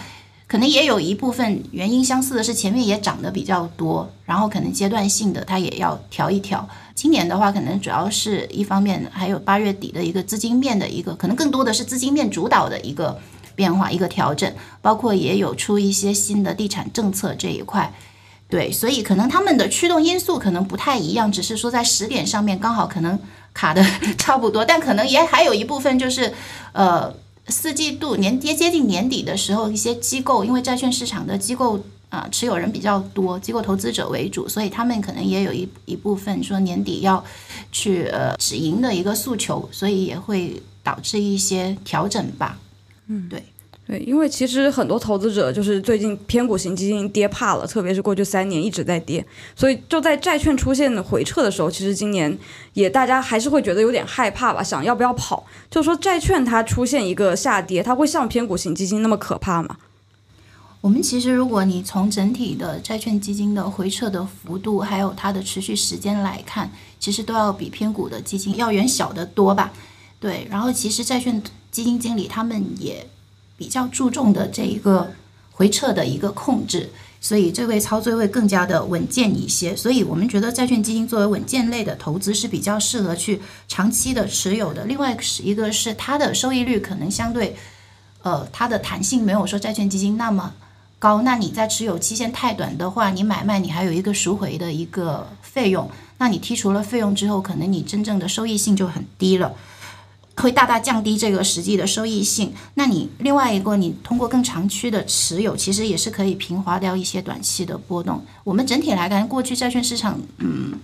可能也有一部分原因相似的是前面也涨得比较多，然后可能阶段性的它也要调一调。今年的话，可能主要是一方面，还有八月底的一个资金面的一个，可能更多的是资金面主导的一个变化、一个调整，包括也有出一些新的地产政策这一块。对，所以可能他们的驱动因素可能不太一样，只是说在时点上面刚好可能卡的 差不多，但可能也还有一部分就是，呃。四季度年接接近年底的时候，一些机构因为债券市场的机构啊持有人比较多，机构投资者为主，所以他们可能也有一一部分说年底要去呃止盈的一个诉求，所以也会导致一些调整吧。嗯，对。对，因为其实很多投资者就是最近偏股型基金跌怕了，特别是过去三年一直在跌，所以就在债券出现回撤的时候，其实今年也大家还是会觉得有点害怕吧，想要不要跑？就是说债券它出现一个下跌，它会像偏股型基金那么可怕吗？我们其实，如果你从整体的债券基金的回撤的幅度，还有它的持续时间来看，其实都要比偏股的基金要远小得多吧？对，然后其实债券基金经理他们也。比较注重的这一个回撤的一个控制，所以这位操作会更加的稳健一些。所以我们觉得债券基金作为稳健类的投资是比较适合去长期的持有的。另外是一个是它的收益率可能相对，呃，它的弹性没有说债券基金那么高。那你在持有期限太短的话，你买卖你还有一个赎回的一个费用，那你剔除了费用之后，可能你真正的收益性就很低了。会大大降低这个实际的收益性。那你另外一个，你通过更长期的持有，其实也是可以平滑掉一些短期的波动。我们整体来看，过去债券市场，嗯，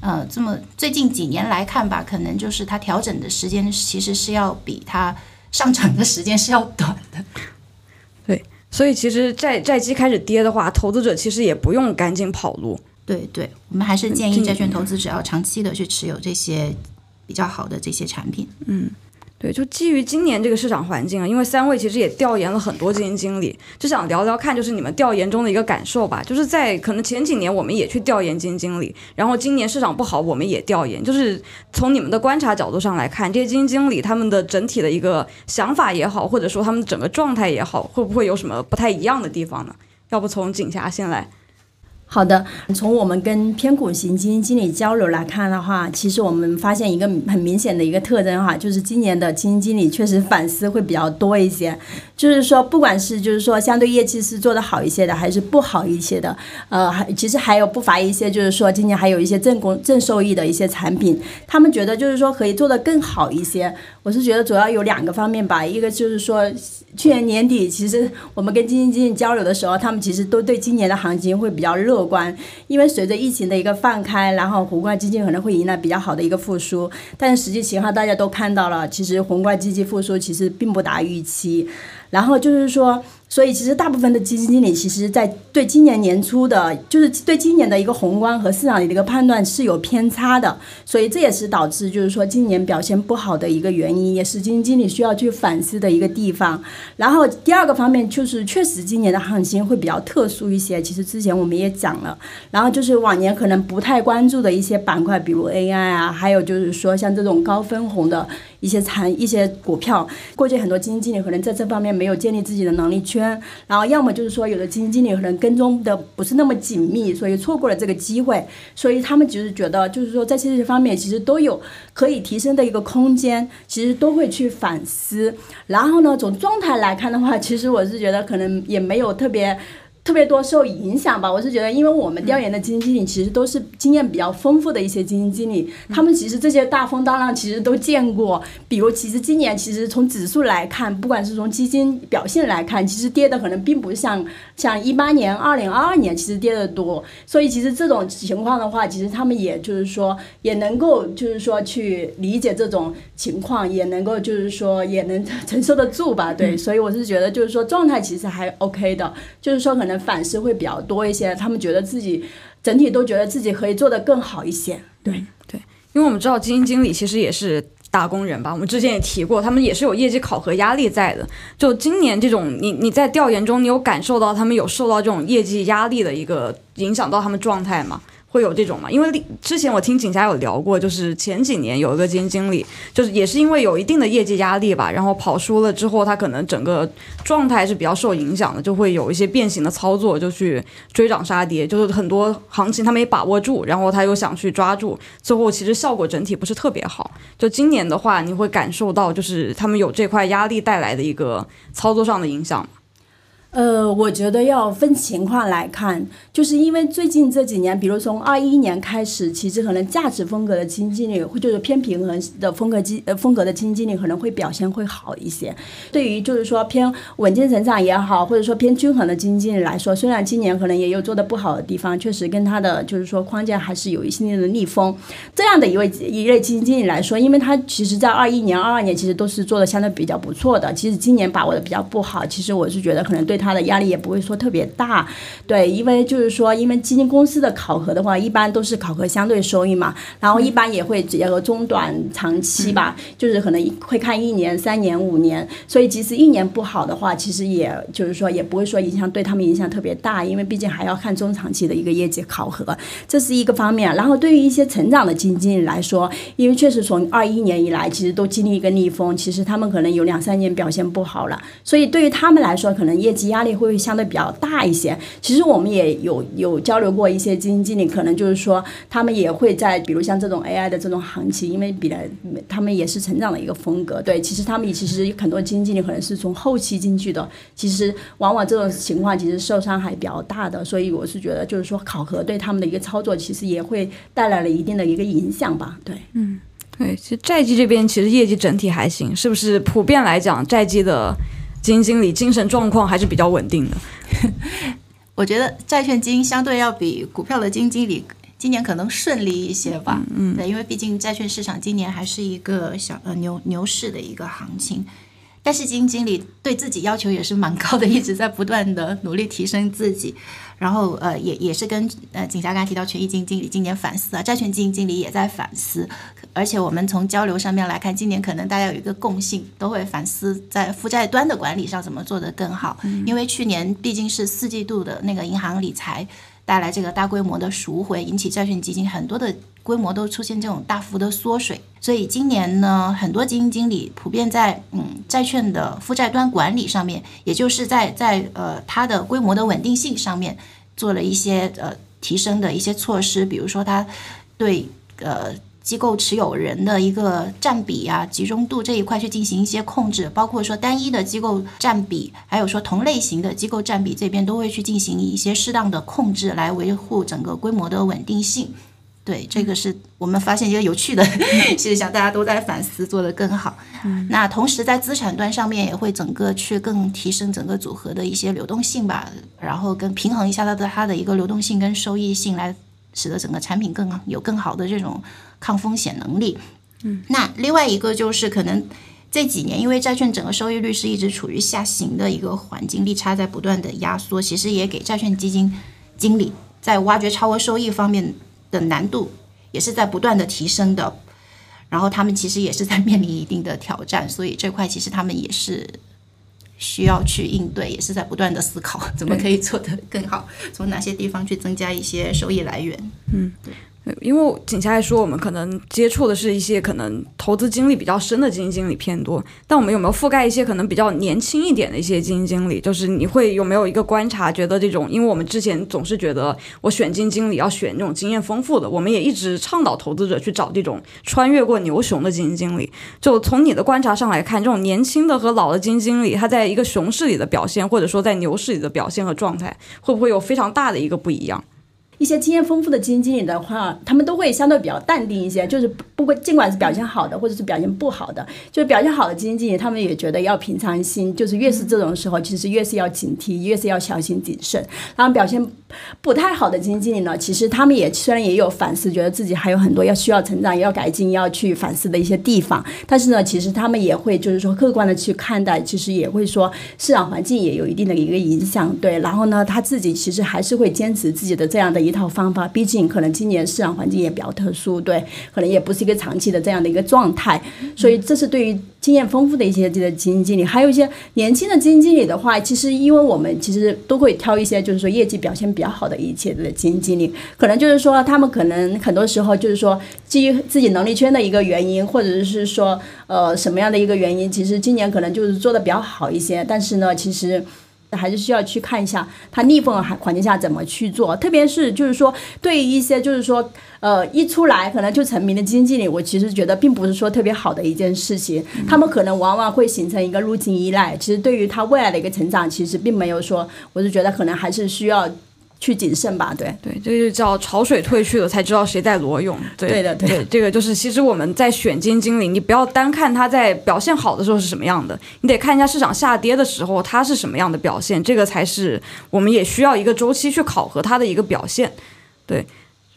呃，这么最近几年来看吧，可能就是它调整的时间其实是要比它上涨的时间是要短的。对，所以其实债债基开始跌的话，投资者其实也不用赶紧跑路。对对，我们还是建议债券投资者要长期的去持有这些。比较好的这些产品，嗯，对，就基于今年这个市场环境啊，因为三位其实也调研了很多基金经理，就想聊聊看，就是你们调研中的一个感受吧。就是在可能前几年我们也去调研基金经理，然后今年市场不好，我们也调研，就是从你们的观察角度上来看，这些基金经理他们的整体的一个想法也好，或者说他们整个状态也好，会不会有什么不太一样的地方呢？要不从景霞先来。好的，从我们跟偏股型基金经理交流来看的话，其实我们发现一个很明显的一个特征哈，就是今年的基金经理确实反思会比较多一些。就是说，不管是就是说相对业绩是做得好一些的，还是不好一些的，呃，还其实还有不乏一些就是说今年还有一些正公正收益的一些产品，他们觉得就是说可以做得更好一些。我是觉得主要有两个方面吧，一个就是说去年年底其实我们跟基金经理交流的时候，他们其实都对今年的行情会比较乐。观，因为随着疫情的一个放开，然后宏观经济可能会迎来比较好的一个复苏，但是实际情况大家都看到了，其实宏观经济复苏其实并不达预期，然后就是说。所以，其实大部分的基金经理，其实，在对今年年初的，就是对今年的一个宏观和市场的一个判断是有偏差的。所以，这也是导致就是说今年表现不好的一个原因，也是基金经理需要去反思的一个地方。然后，第二个方面就是，确实今年的行情会比较特殊一些。其实之前我们也讲了，然后就是往年可能不太关注的一些板块，比如 AI 啊，还有就是说像这种高分红的。一些产一些股票，过去很多基金经理可能在这方面没有建立自己的能力圈，然后要么就是说有的基金经理可能跟踪的不是那么紧密，所以错过了这个机会，所以他们就是觉得就是说在这些方面其实都有可以提升的一个空间，其实都会去反思。然后呢，从状态来看的话，其实我是觉得可能也没有特别。特别多受影响吧，我是觉得，因为我们调研的基金经理其实都是经验比较丰富的一些基金经理，他们其实这些大风大浪其实都见过。比如，其实今年其实从指数来看，不管是从基金表现来看，其实跌的可能并不像像一八年、二零二二年其实跌的多。所以，其实这种情况的话，其实他们也就是说也能够就是说去理解这种情况，也能够就是说也能承受得住吧。对，所以我是觉得就是说状态其实还 OK 的，就是说可能。反思会比较多一些，他们觉得自己整体都觉得自己可以做得更好一些。对对，因为我们知道基金经理其实也是打工人吧，我们之前也提过，他们也是有业绩考核压力在的。就今年这种，你你在调研中，你有感受到他们有受到这种业绩压力的一个影响到他们状态吗？会有这种吗？因为之前我听景霞有聊过，就是前几年有一个基金经理，就是也是因为有一定的业绩压力吧，然后跑输了之后，他可能整个状态是比较受影响的，就会有一些变形的操作，就去追涨杀跌，就是很多行情他没把握住，然后他又想去抓住，最后其实效果整体不是特别好。就今年的话，你会感受到就是他们有这块压力带来的一个操作上的影响。呃，我觉得要分情况来看，就是因为最近这几年，比如从二一年开始，其实可能价值风格的基金经理，或就是偏平衡的风格基呃风格的基金经理可能会表现会好一些。对于就是说偏稳健成长也好，或者说偏均衡的基金经理来说，虽然今年可能也有做的不好的地方，确实跟他的就是说框架还是有一些的逆风。这样的一位一类基金经理来说，因为他其实在二一年、二二年其实都是做的相对比较不错的，其实今年把握的比较不好，其实我是觉得可能对他的压力也不会说特别大。对，因为就是说，因为基金公司的考核的话，一般都是考核相对收益嘛，然后一般也会结合中短长期吧，就是可能会看一年、三年、五年，所以即使一年不好的话，其实也就是说也不会说影响对他们影响特别大，因为毕竟还要看中长期的一个业绩考核，这是一个方面。然后对于一些成长的基金经理来说，因为确实从二一年以来，其实都经历一个逆风，其实他们可能有两三年表现不好了，所以对于他们来说，可能业绩压力会相对比较大一些。其实我们也有有交流过一些基金经理，可能就是说他们也会在，比如像这种 AI 的这种行情，因为比来他们也是成长的一个风格。对，其实他们其实很多基金经理可能是从后期进去的，其实往往这种情况其实受伤还比较大的。所以我是觉得，就是说考核对他们的一个操作，其实也会带来了一定的一个影响吧。对，嗯，对，其实债基这边其实业绩整体还行，是不是？普遍来讲，债基的基金经理精神状况还是比较稳定的。我觉得债券基金相对要比股票的基金经理今年可能顺利一些吧。嗯，对，因为毕竟债券市场今年还是一个小呃牛牛市的一个行情，但是基金经理对自己要求也是蛮高的，一直在不断的努力提升自己。然后呃也也是跟呃景霞刚才提到权益基金经理今年反思啊，债券基金经理也在反思。而且我们从交流上面来看，今年可能大家有一个共性，都会反思在负债端的管理上怎么做得更好。因为去年毕竟是四季度的那个银行理财带来这个大规模的赎回，引起债券基金很多的规模都出现这种大幅的缩水。所以今年呢，很多基金经理普遍在嗯债券的负债端管理上面，也就是在在呃它的规模的稳定性上面做了一些呃提升的一些措施，比如说它对呃。机构持有人的一个占比啊、集中度这一块去进行一些控制，包括说单一的机构占比，还有说同类型的机构占比这边都会去进行一些适当的控制，来维护整个规模的稳定性。对，这个是我们发现一个有趣的 现象，大家都在反思做得更好。那同时在资产端上面也会整个去更提升整个组合的一些流动性吧，然后跟平衡一下它的它的一个流动性跟收益性，来使得整个产品更有更好的这种。抗风险能力，嗯，那另外一个就是可能这几年，因为债券整个收益率是一直处于下行的一个环境，利差在不断的压缩，其实也给债券基金经理在挖掘超额收益方面的难度也是在不断的提升的。然后他们其实也是在面临一定的挑战，所以这块其实他们也是需要去应对，也是在不断的思考 怎么可以做得更好，从哪些地方去增加一些收益来源。嗯，对。因为景霞来说，我们可能接触的是一些可能投资经历比较深的基金经理偏多，但我们有没有覆盖一些可能比较年轻一点的一些基金经理？就是你会有没有一个观察，觉得这种，因为我们之前总是觉得我选基金经理要选那种经验丰富的，我们也一直倡导投资者去找这种穿越过牛熊的基金经理。就从你的观察上来看，这种年轻的和老的基金经理，他在一个熊市里的表现，或者说在牛市里的表现和状态，会不会有非常大的一个不一样？一些经验丰富的基金经理的话，他们都会相对比较淡定一些，就是不过尽管是表现好的或者是表现不好的，就是表现好的基金经理，他们也觉得要平常心，就是越是这种时候，其实越是要警惕，越是要小心谨慎。然后表现不太好的基金经理呢，其实他们也虽然也有反思，觉得自己还有很多要需要成长、要改进、要去反思的一些地方，但是呢，其实他们也会就是说客观的去看待，其实也会说市场环境也有一定的一个影响，对。然后呢，他自己其实还是会坚持自己的这样的。一套方法，毕竟可能今年市场环境也比较特殊，对，可能也不是一个长期的这样的一个状态，所以这是对于经验丰富的一些这个基金经理，还有一些年轻的基金经理的话，其实因为我们其实都会挑一些就是说业绩表现比较好的一些的基金经理，可能就是说他们可能很多时候就是说基于自己能力圈的一个原因，或者是说呃什么样的一个原因，其实今年可能就是做的比较好一些，但是呢，其实。还是需要去看一下它逆风环环境下怎么去做，特别是就是说对于一些就是说呃一出来可能就成名的基金经理，我其实觉得并不是说特别好的一件事情，他们可能往往会形成一个路径依赖，其实对于他未来的一个成长，其实并没有说，我是觉得可能还是需要。去谨慎吧，对对，这就叫潮水退去了才知道谁在裸泳。对对的，对这个就是其实我们在选基金经理，你不要单看他在表现好的时候是什么样的，你得看一下市场下跌的时候他是什么样的表现，这个才是我们也需要一个周期去考核他的一个表现，对。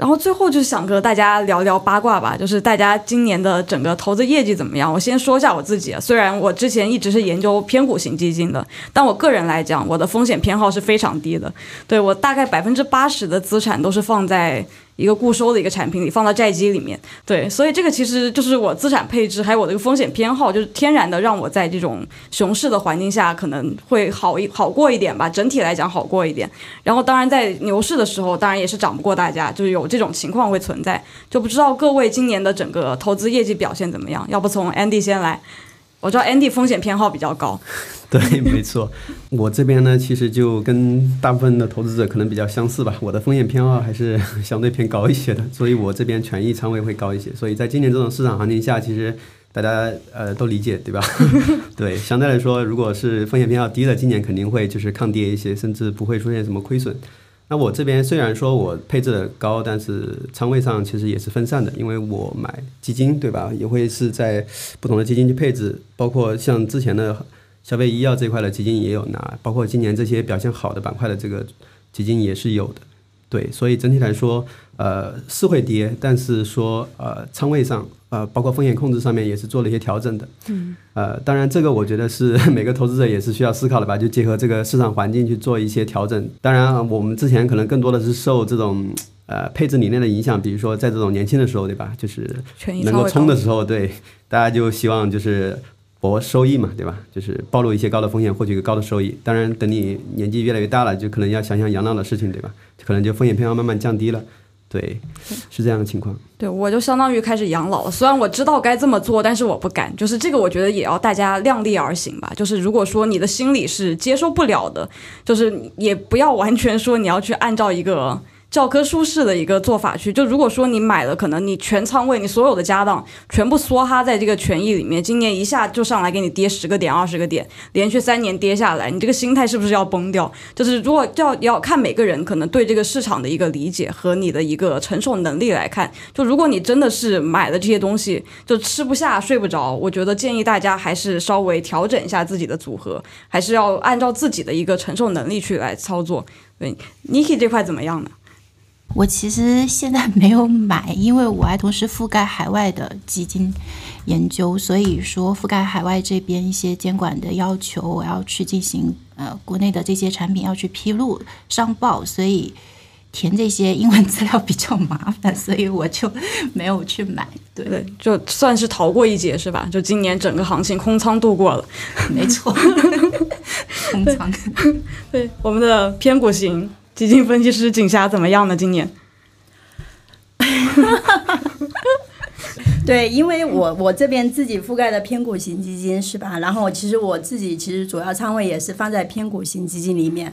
然后最后就想和大家聊聊八卦吧，就是大家今年的整个投资业绩怎么样？我先说一下我自己，虽然我之前一直是研究偏股型基金的，但我个人来讲，我的风险偏好是非常低的，对我大概百分之八十的资产都是放在。一个固收的一个产品里放到债基里面，对，所以这个其实就是我资产配置还有我的一个风险偏好，就是天然的让我在这种熊市的环境下可能会好一好过一点吧，整体来讲好过一点。然后当然在牛市的时候，当然也是涨不过大家，就是有这种情况会存在。就不知道各位今年的整个投资业绩表现怎么样？要不从 Andy 先来。我知道 Andy 风险偏好比较高，对，没错。我这边呢，其实就跟大部分的投资者可能比较相似吧。我的风险偏好还是相对偏高一些的，所以我这边权益仓位会高一些。所以在今年这种市场行情下，其实大家呃都理解，对吧？对，相对来说，如果是风险偏好低的，今年肯定会就是抗跌一些，甚至不会出现什么亏损。那我这边虽然说我配置的高，但是仓位上其实也是分散的，因为我买基金，对吧？也会是在不同的基金去配置，包括像之前的消费医药这块的基金也有拿，包括今年这些表现好的板块的这个基金也是有的。对，所以整体来说，呃，是会跌，但是说，呃，仓位上，呃，包括风险控制上面也是做了一些调整的。嗯。呃，当然，这个我觉得是 每个投资者也是需要思考的吧，就结合这个市场环境去做一些调整。当然，我们之前可能更多的是受这种呃配置理念的影响，比如说在这种年轻的时候，对吧？就是能够冲的时候，对，大家就希望就是。博收益嘛，对吧？就是暴露一些高的风险，获取一个高的收益。当然，等你年纪越来越大了，就可能要想想养老的事情，对吧？可能就风险偏好慢慢降低了。对，是这样的情况。对，我就相当于开始养老了。虽然我知道该这么做，但是我不敢。就是这个，我觉得也要大家量力而行吧。就是如果说你的心理是接受不了的，就是也不要完全说你要去按照一个。教科书式的一个做法去，就如果说你买了，可能你全仓位，你所有的家当全部梭哈在这个权益里面，今年一下就上来给你跌十个点、二十个点，连续三年跌下来，你这个心态是不是要崩掉？就是如果要要看每个人可能对这个市场的一个理解和你的一个承受能力来看，就如果你真的是买了这些东西就吃不下、睡不着，我觉得建议大家还是稍微调整一下自己的组合，还是要按照自己的一个承受能力去来操作。对，Niki 这块怎么样呢？我其实现在没有买，因为我还同时覆盖海外的基金研究，所以说覆盖海外这边一些监管的要求，我要去进行呃国内的这些产品要去披露上报，所以填这些英文 资料比较麻烦，所以我就 没有去买。对，就算是逃过一劫是吧？就今年整个行情空仓度过了，没错，空仓。对，我们的偏股型。基金分析师景霞怎么样呢？今年，对，因为我我这边自己覆盖的偏股型基金是吧？然后其实我自己其实主要仓位也是放在偏股型基金里面。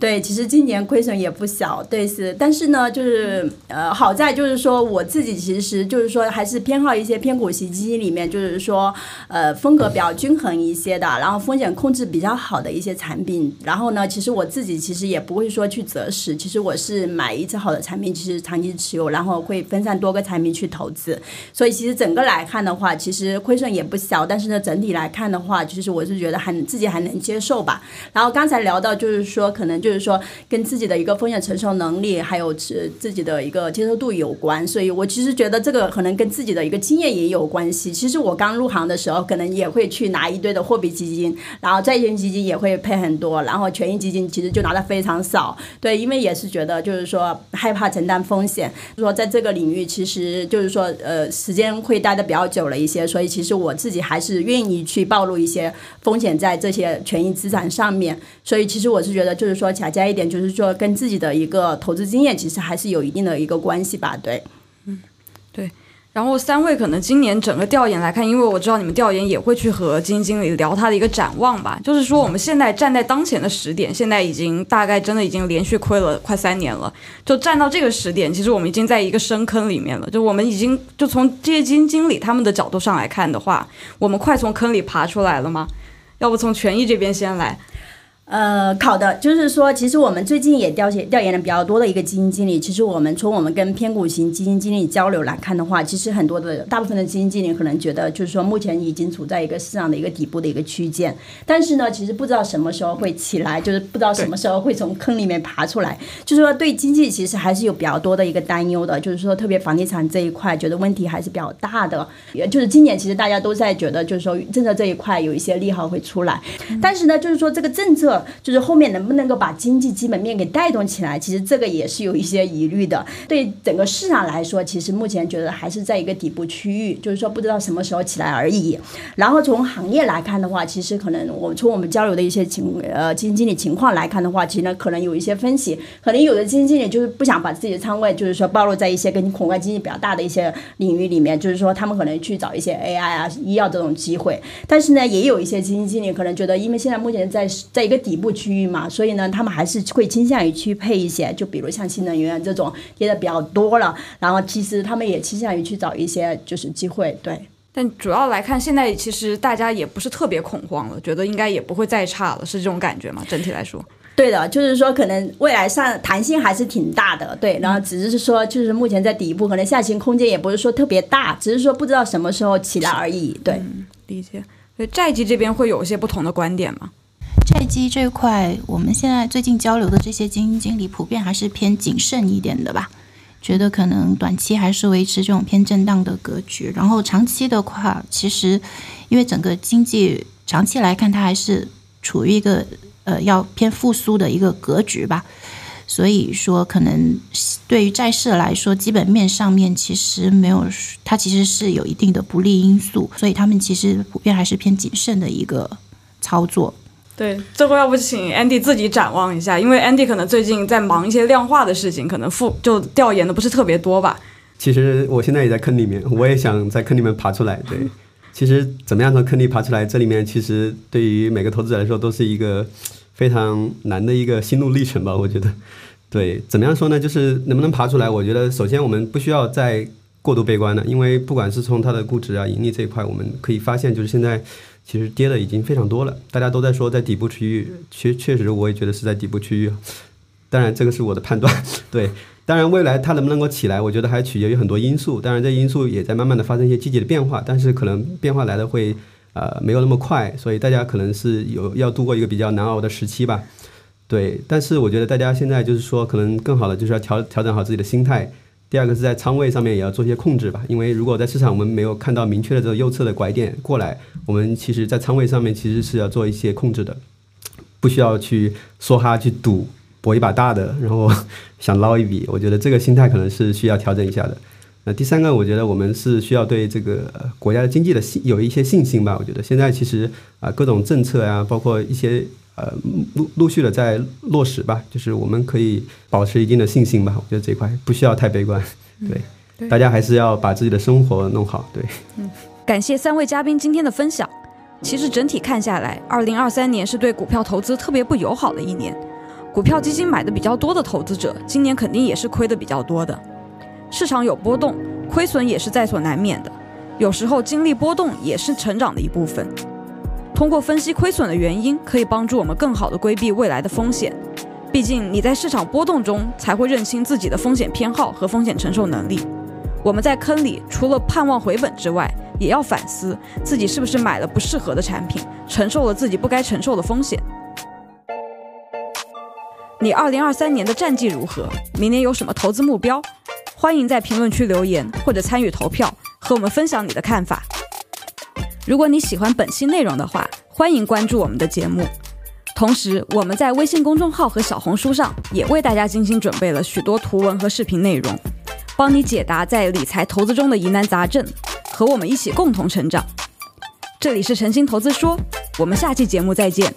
对，其实今年亏损也不小，对是，但是呢，就是呃，好在就是说我自己其实就是说还是偏好一些偏股型基金里面，就是说呃风格比较均衡一些的，然后风险控制比较好的一些产品。然后呢，其实我自己其实也不会说去择时，其实我是买一只好的产品，其实长期持有，然后会分散多个产品去投资。所以其实整个来看的话，其实亏损也不小，但是呢，整体来看的话，其实我是觉得还自己还能接受吧。然后刚才聊到就是说可能就。就是说，跟自己的一个风险承受能力，还有自自己的一个接受度有关，所以我其实觉得这个可能跟自己的一个经验也有关系。其实我刚入行的时候，可能也会去拿一堆的货币基金，然后债券基金也会配很多，然后权益基金其实就拿的非常少。对，因为也是觉得就是说害怕承担风险，说在这个领域其实就是说呃时间会待的比较久了一些，所以其实我自己还是愿意去暴露一些风险在这些权益资产上面。所以其实我是觉得就是说。强加一点，就是说跟自己的一个投资经验，其实还是有一定的一个关系吧。对，嗯，对。然后三位可能今年整个调研来看，因为我知道你们调研也会去和基金经理聊他的一个展望吧，就是说我们现在站在当前的时点，现在已经大概真的已经连续亏了快三年了，就站到这个时点，其实我们已经在一个深坑里面了，就我们已经就从这些基金经理他们的角度上来看的话，我们快从坑里爬出来了吗？要不从权益这边先来。呃，考的，就是说，其实我们最近也调研调研的比较多的一个基金经理。其实我们从我们跟偏股型基金经理交流来看的话，其实很多的大部分的基金经理可能觉得，就是说目前已经处在一个市场的一个底部的一个区间，但是呢，其实不知道什么时候会起来，就是不知道什么时候会从坑里面爬出来。就是说，对经济其实还是有比较多的一个担忧的，就是说，特别房地产这一块，觉得问题还是比较大的。也就是今年其实大家都在觉得，就是说政策这一块有一些利好会出来，但是呢，就是说这个政策。就是后面能不能够把经济基本面给带动起来，其实这个也是有一些疑虑的。对整个市场来说，其实目前觉得还是在一个底部区域，就是说不知道什么时候起来而已。然后从行业来看的话，其实可能我从我们交流的一些情呃基金经理情况来看的话，其实呢可能有一些分析，可能有的基金经理就是不想把自己的仓位就是说暴露在一些跟恐慌经济比较大的一些领域里面，就是说他们可能去找一些 AI 啊、医药这种机会。但是呢，也有一些基金经理可能觉得，因为现在目前在在一个底部区域。嘛，所以呢，他们还是会倾向于去配一些，就比如像新能源这种跌的比较多了，然后其实他们也倾向于去找一些就是机会，对。但主要来看，现在其实大家也不是特别恐慌了，觉得应该也不会再差了，是这种感觉吗？整体来说，对的，就是说可能未来上弹性还是挺大的，对。然后只是说，就是目前在底部，可能下行空间也不是说特别大，只是说不知道什么时候起来而已，对。理解。所以债基这边会有一些不同的观点吗？债基这块，我们现在最近交流的这些基金经理普遍还是偏谨慎一点的吧，觉得可能短期还是维持这种偏震荡的格局。然后长期的话，其实因为整个经济长期来看，它还是处于一个呃要偏复苏的一个格局吧，所以说可能对于债市来说，基本面上面其实没有，它其实是有一定的不利因素，所以他们其实普遍还是偏谨慎的一个操作。对，最后要不请 Andy 自己展望一下，因为 Andy 可能最近在忙一些量化的事情，可能复就调研的不是特别多吧。其实我现在也在坑里面，我也想在坑里面爬出来。对，其实怎么样从坑里爬出来，这里面其实对于每个投资者来说都是一个非常难的一个心路历程吧。我觉得，对，怎么样说呢？就是能不能爬出来？我觉得首先我们不需要再过度悲观了，因为不管是从它的估值啊、盈利这一块，我们可以发现，就是现在。其实跌的已经非常多了，大家都在说在底部区域，确确实我也觉得是在底部区域。当然这个是我的判断，对。当然未来它能不能够起来，我觉得还取决于很多因素。当然这因素也在慢慢的发生一些积极的变化，但是可能变化来的会呃没有那么快，所以大家可能是有要度过一个比较难熬的时期吧。对，但是我觉得大家现在就是说可能更好的就是要调调整好自己的心态。第二个是在仓位上面也要做一些控制吧，因为如果在市场我们没有看到明确的这个右侧的拐点过来，我们其实在仓位上面其实是要做一些控制的，不需要去梭哈去赌搏一把大的，然后想捞一笔。我觉得这个心态可能是需要调整一下的。那第三个，我觉得我们是需要对这个国家的经济的信有一些信心吧。我觉得现在其实啊各种政策啊，包括一些。呃，陆陆续的在落实吧，就是我们可以保持一定的信心吧。我觉得这块不需要太悲观，对，大家还是要把自己的生活弄好。对，嗯，感谢三位嘉宾今天的分享。其实整体看下来，二零二三年是对股票投资特别不友好的一年。股票基金买的比较多的投资者，今年肯定也是亏的比较多的。市场有波动，亏损也是在所难免的。有时候经历波动也是成长的一部分。通过分析亏损的原因，可以帮助我们更好地规避未来的风险。毕竟你在市场波动中才会认清自己的风险偏好和风险承受能力。我们在坑里除了盼望回本之外，也要反思自己是不是买了不适合的产品，承受了自己不该承受的风险。你二零二三年的战绩如何？明年有什么投资目标？欢迎在评论区留言或者参与投票，和我们分享你的看法。如果你喜欢本期内容的话，欢迎关注我们的节目。同时，我们在微信公众号和小红书上也为大家精心准备了许多图文和视频内容，帮你解答在理财投资中的疑难杂症，和我们一起共同成长。这里是诚心投资说，我们下期节目再见。